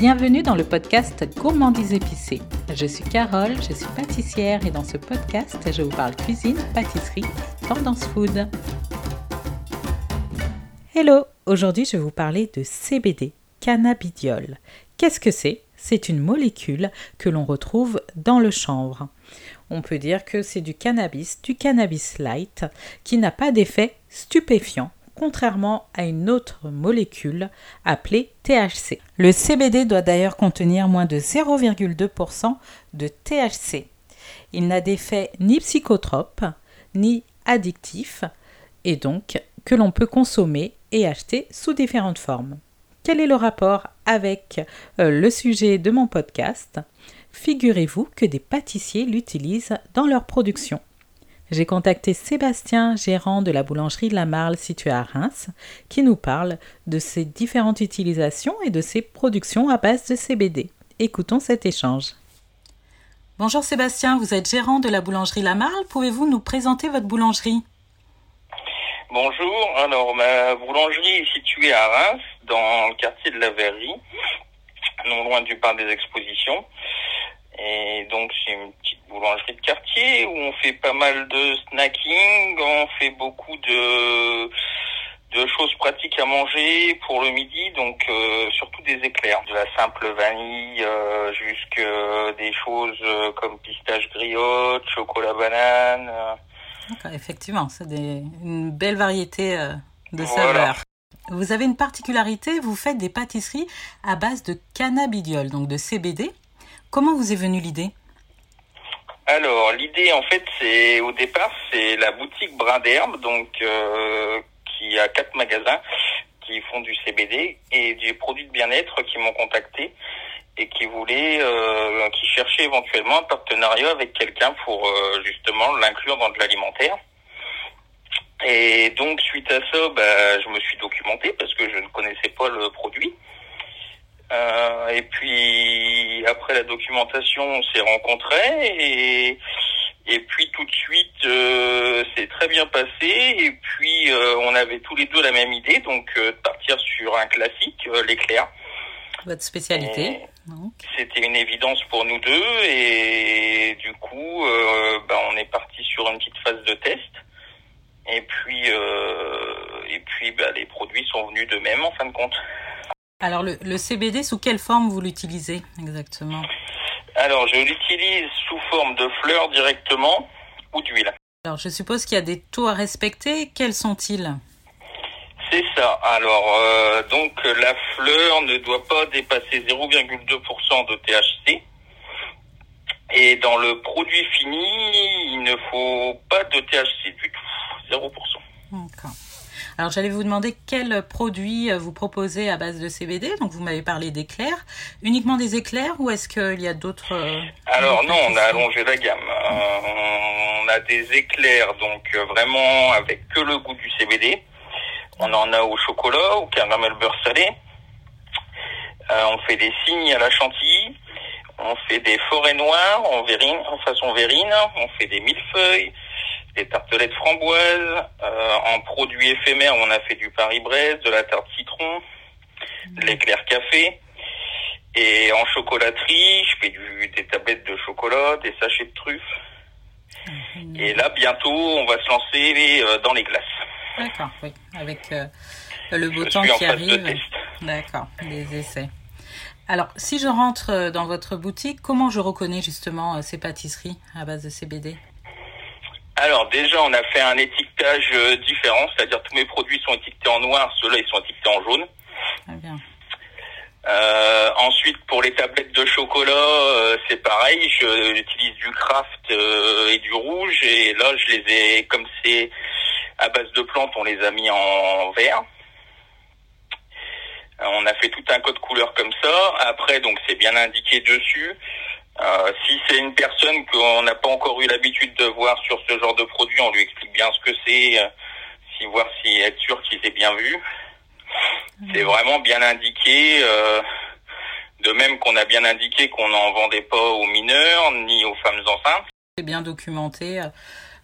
Bienvenue dans le podcast Gourmandise épicée. Je suis Carole, je suis pâtissière et dans ce podcast, je vous parle cuisine, pâtisserie, tendance food. Hello, aujourd'hui je vais vous parler de CBD, cannabidiol. Qu'est-ce que c'est? C'est une molécule que l'on retrouve dans le chanvre. On peut dire que c'est du cannabis, du cannabis light, qui n'a pas d'effet stupéfiant contrairement à une autre molécule appelée THC. Le CBD doit d'ailleurs contenir moins de 0,2% de THC. Il n'a d'effet ni psychotrope, ni addictif, et donc que l'on peut consommer et acheter sous différentes formes. Quel est le rapport avec euh, le sujet de mon podcast? Figurez-vous que des pâtissiers l'utilisent dans leur production. J'ai contacté Sébastien, gérant de la boulangerie La Marle située à Reims, qui nous parle de ses différentes utilisations et de ses productions à base de CBD. Écoutons cet échange. Bonjour Sébastien, vous êtes gérant de la boulangerie La Marle. Pouvez-vous nous présenter votre boulangerie? Bonjour, alors ma boulangerie est située à Reims, dans le quartier de la Verrerie, non loin du parc des expositions. Et donc c'est une petite boulangerie de quartier où on fait pas mal de snacking, on fait beaucoup de de choses pratiques à manger pour le midi, donc euh, surtout des éclairs, de la simple vanille euh, jusqu'à des choses euh, comme pistache griotte, chocolat banane. effectivement, c'est une belle variété de saveurs. Vous avez une particularité, vous faites des pâtisseries à base de cannabidiol, donc de CBD. Comment vous est venue l'idée? Alors l'idée en fait c'est au départ c'est la boutique Brin d'herbe donc euh, qui a quatre magasins qui font du CBD et des produits de bien-être qui m'ont contacté et qui voulaient euh, qui cherchaient éventuellement un partenariat avec quelqu'un pour euh, justement l'inclure dans de l'alimentaire. Et donc suite à ça, bah, je me suis documenté parce que je ne connaissais pas le produit. Euh, et puis après la documentation, on s'est rencontrés et et puis tout de suite, euh, c'est très bien passé. Et puis euh, on avait tous les deux la même idée, donc de partir sur un classique, l'éclair. Votre spécialité. C'était une évidence pour nous deux et du coup, bah, on est parti sur une petite phase de test. Et puis, et puis, bah, les produits sont venus d'eux-mêmes en fin de compte. Le, CBD, sous quelle forme vous l'utilisez exactement Alors je l'utilise sous forme de fleurs directement ou d'huile. Alors je suppose qu'il y a des taux à respecter. Quels sont-ils C'est ça. Alors euh, donc la fleur ne doit pas dépasser 0,2% de THC. Et dans le produit fini, il ne faut pas de THC du tout, 0%. D'accord. Alors j'allais vous demander quels produits euh, vous proposez à base de CBD. Donc vous m'avez parlé d'éclairs. Uniquement des éclairs ou est-ce qu'il y a d'autres euh, Alors non, on a allongé la gamme. Euh, on a des éclairs donc vraiment avec que le goût du CBD. On en a au chocolat, au caramel beurre salé. on fait des signes à la chantilly. On fait des forêts noires en en façon verrine. On fait des millefeuilles des tartelettes framboises. Euh, en produits éphémères, on a fait du Paris-Brest, de la tarte citron, de l'éclair café. Et en chocolaterie, je fais du, des tablettes de chocolat, des sachets de truffes. Mhm. Et là, bientôt, on va se lancer euh, dans les glaces. D'accord, oui, avec euh, le beau temps qui arrive. D'accord, des essais. Alors, si je rentre dans votre boutique, comment je reconnais justement ces pâtisseries à base de CBD alors déjà, on a fait un étiquetage euh, différent, c'est-à-dire tous mes produits sont étiquetés en noir, ceux-là ils sont étiquetés en jaune. Bien. Euh, ensuite, pour les tablettes de chocolat, euh, c'est pareil. J'utilise du craft et du rouge. Et là, je les ai, comme c'est à base de plantes, on les a mis en vert. On a fait tout un code couleur comme ça. Après, donc c'est bien indiqué dessus. Euh, si c'est une personne qu'on n'a pas encore eu l'habitude de voir sur ce genre de produit, on lui explique bien ce que c'est, euh, si voir si être sûr qu'il ait bien vu. C'est vraiment bien indiqué. Euh, de même qu'on a bien indiqué qu'on n'en vendait pas aux mineurs ni aux femmes enceintes. C'est bien documenté.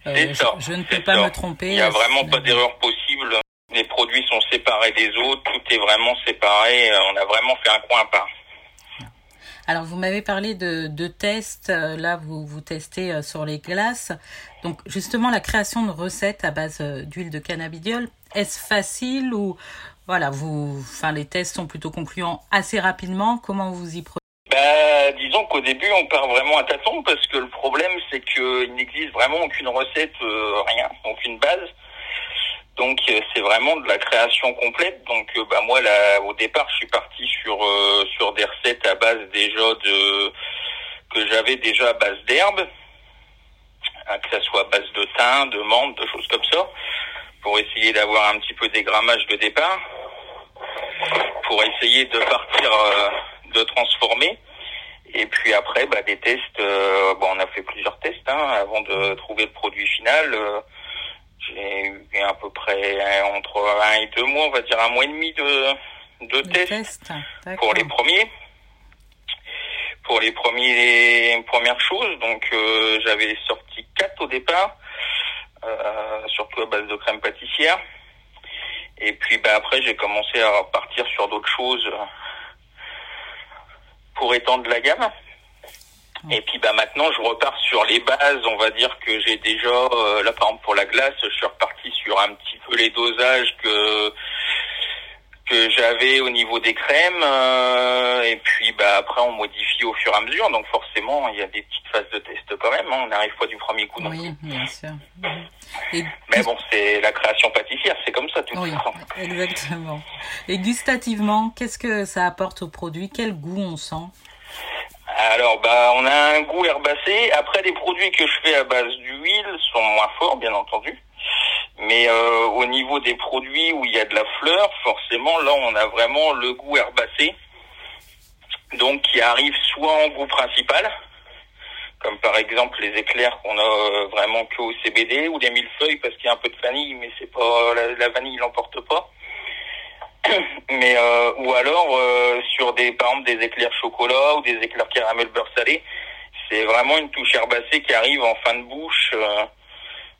c'est ça. Je, ne peux pas me tromper. Il n'y a vraiment pas d'erreur possible. Les produits sont séparés des autres. Tout est vraiment séparé. On a vraiment fait un coin à part. Alors, vous m'avez parlé de, de tests. Euh, là, vous, vous testez euh, sur les glaces. Donc, justement, la création de recettes à base euh, d'huile de cannabidiol, est-ce facile ou voilà, vous, enfin, les tests sont plutôt concluants assez rapidement? Comment vous y prenez bah, disons qu'au début, on part vraiment à tâtons parce que le problème, c'est qu'il n'existe vraiment aucune recette, rien, aucune base. Donc euh, c'est vraiment de la création complète. Donc euh, bah moi là au départ je suis parti sur euh, sur des recettes à base déjà de que j'avais déjà à base d'herbes, hein, que ça soit à base de thym, de menthe, de choses comme ça, pour essayer d'avoir un petit peu des grammages de départ, pour essayer de partir de transformer. Et puis après, bah, des tests. bon, on a fait plusieurs tests hein, avant de trouver le produit final. J'ai eu à peu près entre un et deux mois, on va dire un mois et demi de, de tests pour les premiers. Pour les premiers, premières choses, donc euh, j'avais sorti quatre au départ, euh, surtout à base de crème pâtissière. Et puis bah, après j'ai commencé à partir sur d'autres choses pour étendre la gamme. Et puis bah maintenant je repars sur les bases, on va dire que j'ai déjà euh, là par exemple glace, je suis reparti sur un petit peu les dosages que que j'avais au niveau des crèmes euh, et puis bah après on modifie au fur et à mesure donc forcément il y a des petites phases de test quand même hein. on n'arrive pas du premier coup non oui bien sûr. Mais bon c'est la création pâtissière c'est comme ça tout oui, exactement. Et gustativement qu'est-ce que ça apporte au produit? Quel goût on sent? Alors, bah, on a un goût herbacé. Après, les produits que je fais à base d'huile sont moins forts, bien entendu. Mais euh, au niveau des produits où il y a de la fleur, forcément, là, on a vraiment le goût herbacé. Donc, qui arrive soit en goût principal, comme par exemple les éclairs qu'on a euh, vraiment que au CBD, ou les millefeuilles parce qu'il y a un peu de vanille, mais c'est pas la, la vanille l'emporte pas mais euh, ou alors euh, sur des par exemple des éclairs chocolat ou des éclairs caramel beurre salé c'est vraiment une touche herbacée qui arrive en fin de bouche euh,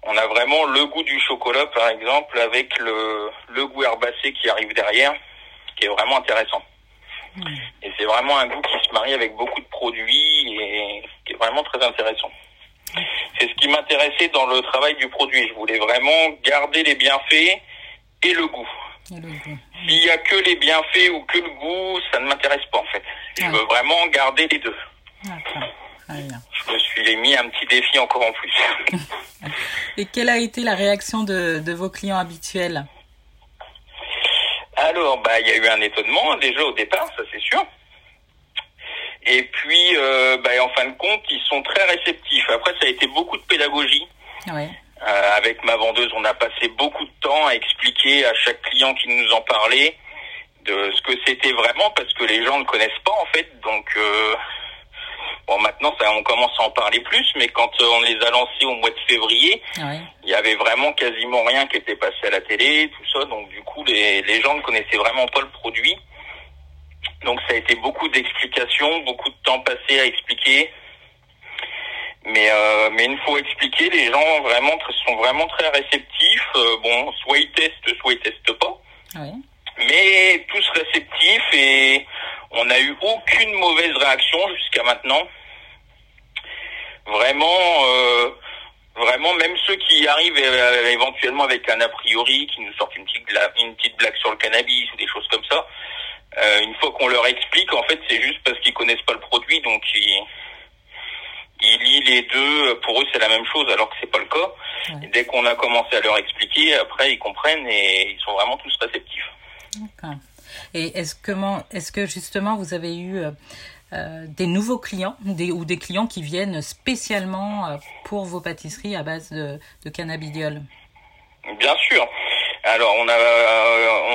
on a vraiment le goût du chocolat par exemple avec le le goût herbacé qui arrive derrière qui est vraiment intéressant. Mmh. et c'est vraiment un goût qui se marie avec beaucoup de produits et qui est vraiment très intéressant. C'est ce qui m'intéressait dans le travail du produit. Je voulais vraiment garder les bienfaits et le goût s'il y a que les bienfaits ou que le goût, ça ne m'intéresse pas en fait. Je veux vraiment garder les deux. Je me suis mis un petit défi encore en plus. Et quelle a été la réaction de, de vos clients habituels? Alors, bah, il y a eu un étonnement déjà au départ, ça c'est sûr. Et puis, euh, bah, en fin de compte, ils sont très réceptifs. Après, ça a été beaucoup de pédagogie. Ouais. Euh, avec ma vendeuse, on a passé beaucoup de temps à expliquer à chaque client qui nous en parlait de ce que c'était vraiment parce que les gens ne connaissent pas en fait. Donc euh, bon, maintenant ça, on commence à en parler plus, mais quand euh, on les a lancés au mois de février, il y avait vraiment quasiment rien qui était passé à la télé, tout ça. Donc du coup, les, les gens ne connaissaient vraiment pas le produit. Donc ça a été beaucoup d'explications, beaucoup de temps passé à expliquer. Mais euh, mais il faut expliquer, les gens vraiment sont vraiment très réceptifs. Euh, bon, soit ils testent, soit ils testent pas. Oui. Mais tous réceptifs et on n'a eu aucune mauvaise réaction jusqu'à maintenant. Vraiment, euh, vraiment, même ceux qui arrivent euh, éventuellement avec un a priori, qui nous sortent une petite, une petite blague sur le cannabis ou des choses comme ça, euh, une fois qu'on leur explique, en fait, c'est juste parce qu'ils connaissent pas le produit, donc ils lient les deux, pour eux c'est la même chose alors que c'est pas le cas. dès qu'on a commencé à leur expliquer, après ils comprennent et ils sont vraiment tous réceptifs. D'accord. Et est-ce que, est que justement vous avez eu euh, euh, des nouveaux clients des, ou des clients qui viennent spécialement euh, pour vos pâtisseries à base de, de cannabidiol? Bien sûr. Alors on a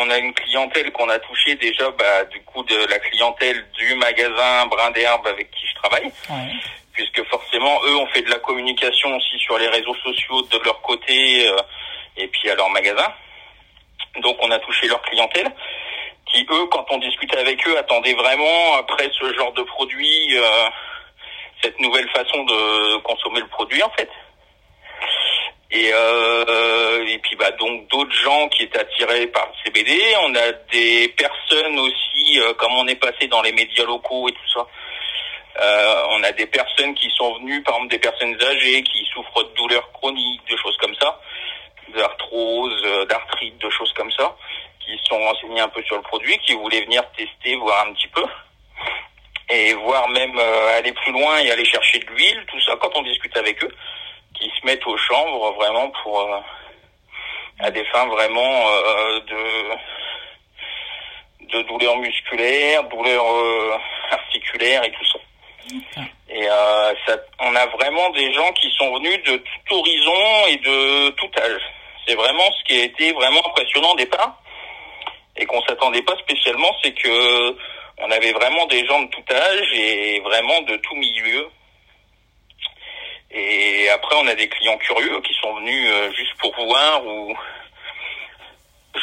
on a une clientèle qu'on a touchée déjà bah, du coup de la clientèle du magasin Brin d'herbe avec qui je travaille. Ouais puisque forcément eux ont fait de la communication aussi sur les réseaux sociaux de leur côté euh, et puis à leur magasin. Donc on a touché leur clientèle qui eux quand on discutait avec eux attendaient vraiment après ce genre de produit euh, cette nouvelle façon de consommer le produit en fait. Et, euh, et puis bah donc d'autres gens qui étaient attirés par le CBD. On a des personnes aussi, comme on est passé dans les médias locaux et tout ça, Euh, on a des personnes qui sont venues, par exemple des personnes âgées qui souffrent de douleurs chroniques, de choses comme ça, d'arthrose, euh, d'arthrite, de choses comme ça, qui sont renseignés un peu sur le produit, qui voulaient venir tester, voir un petit peu, et voir même euh, aller plus loin et aller chercher de l'huile, tout ça, quand on discute avec eux, qui se mettent au chanvre vraiment pour euh, à des fins vraiment de de douleurs musculaires, douleurs articulaires et tout ça. Et euh, on a vraiment des gens qui sont venus de tout horizon et de tout âge. C'est vraiment ce qui a été vraiment impressionnant au départ et qu'on s'attendait pas spécialement, c'est que on avait vraiment des gens de tout âge et vraiment de tout milieu. Et après, on a des clients curieux qui sont venus euh, juste pour voir ou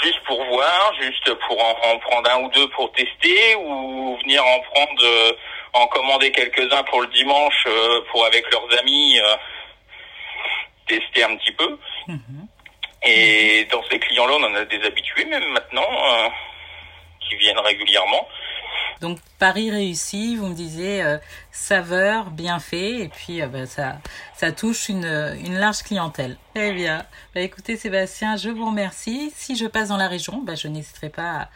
juste pour voir, juste pour en, prendre un ou deux pour tester ou venir en prendre euh, en commander quelques-uns pour le dimanche euh, pour avec leurs amis euh, tester un petit peu. Mhm. Et dans ces clients-là, on en a des habitués même maintenant euh, qui viennent régulièrement. Donc Paris réussi, vous me disiez saveur, bien fait, et puis bah, ça, ça touche une, une large clientèle. Très bien. Bah, écoutez Sébastien, je vous remercie. Si je passe dans la région, bah, je n'hésiterai pas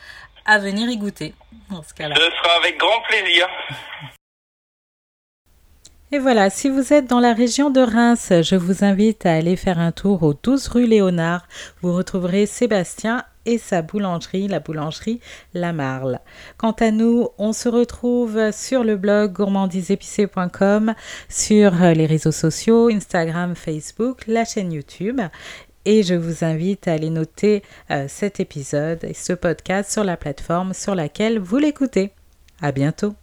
à venir y goûter dans ce cas-là. Ce sera avec grand plaisir. Et voilà, si vous êtes dans la région de Reims, je vous invite à aller faire un tour au 12 rue Léonard. Vous retrouverez Sébastien et sa boulangerie, la boulangerie La Marle. Quant à nous, on se retrouve sur le blog gourmandisépicé.com, sur les réseaux sociaux, Instagram, Facebook, la chaîne YouTube et je vous invite à aller noter euh, cet épisode et ce podcast sur la plateforme sur laquelle vous l'écoutez. À bientôt!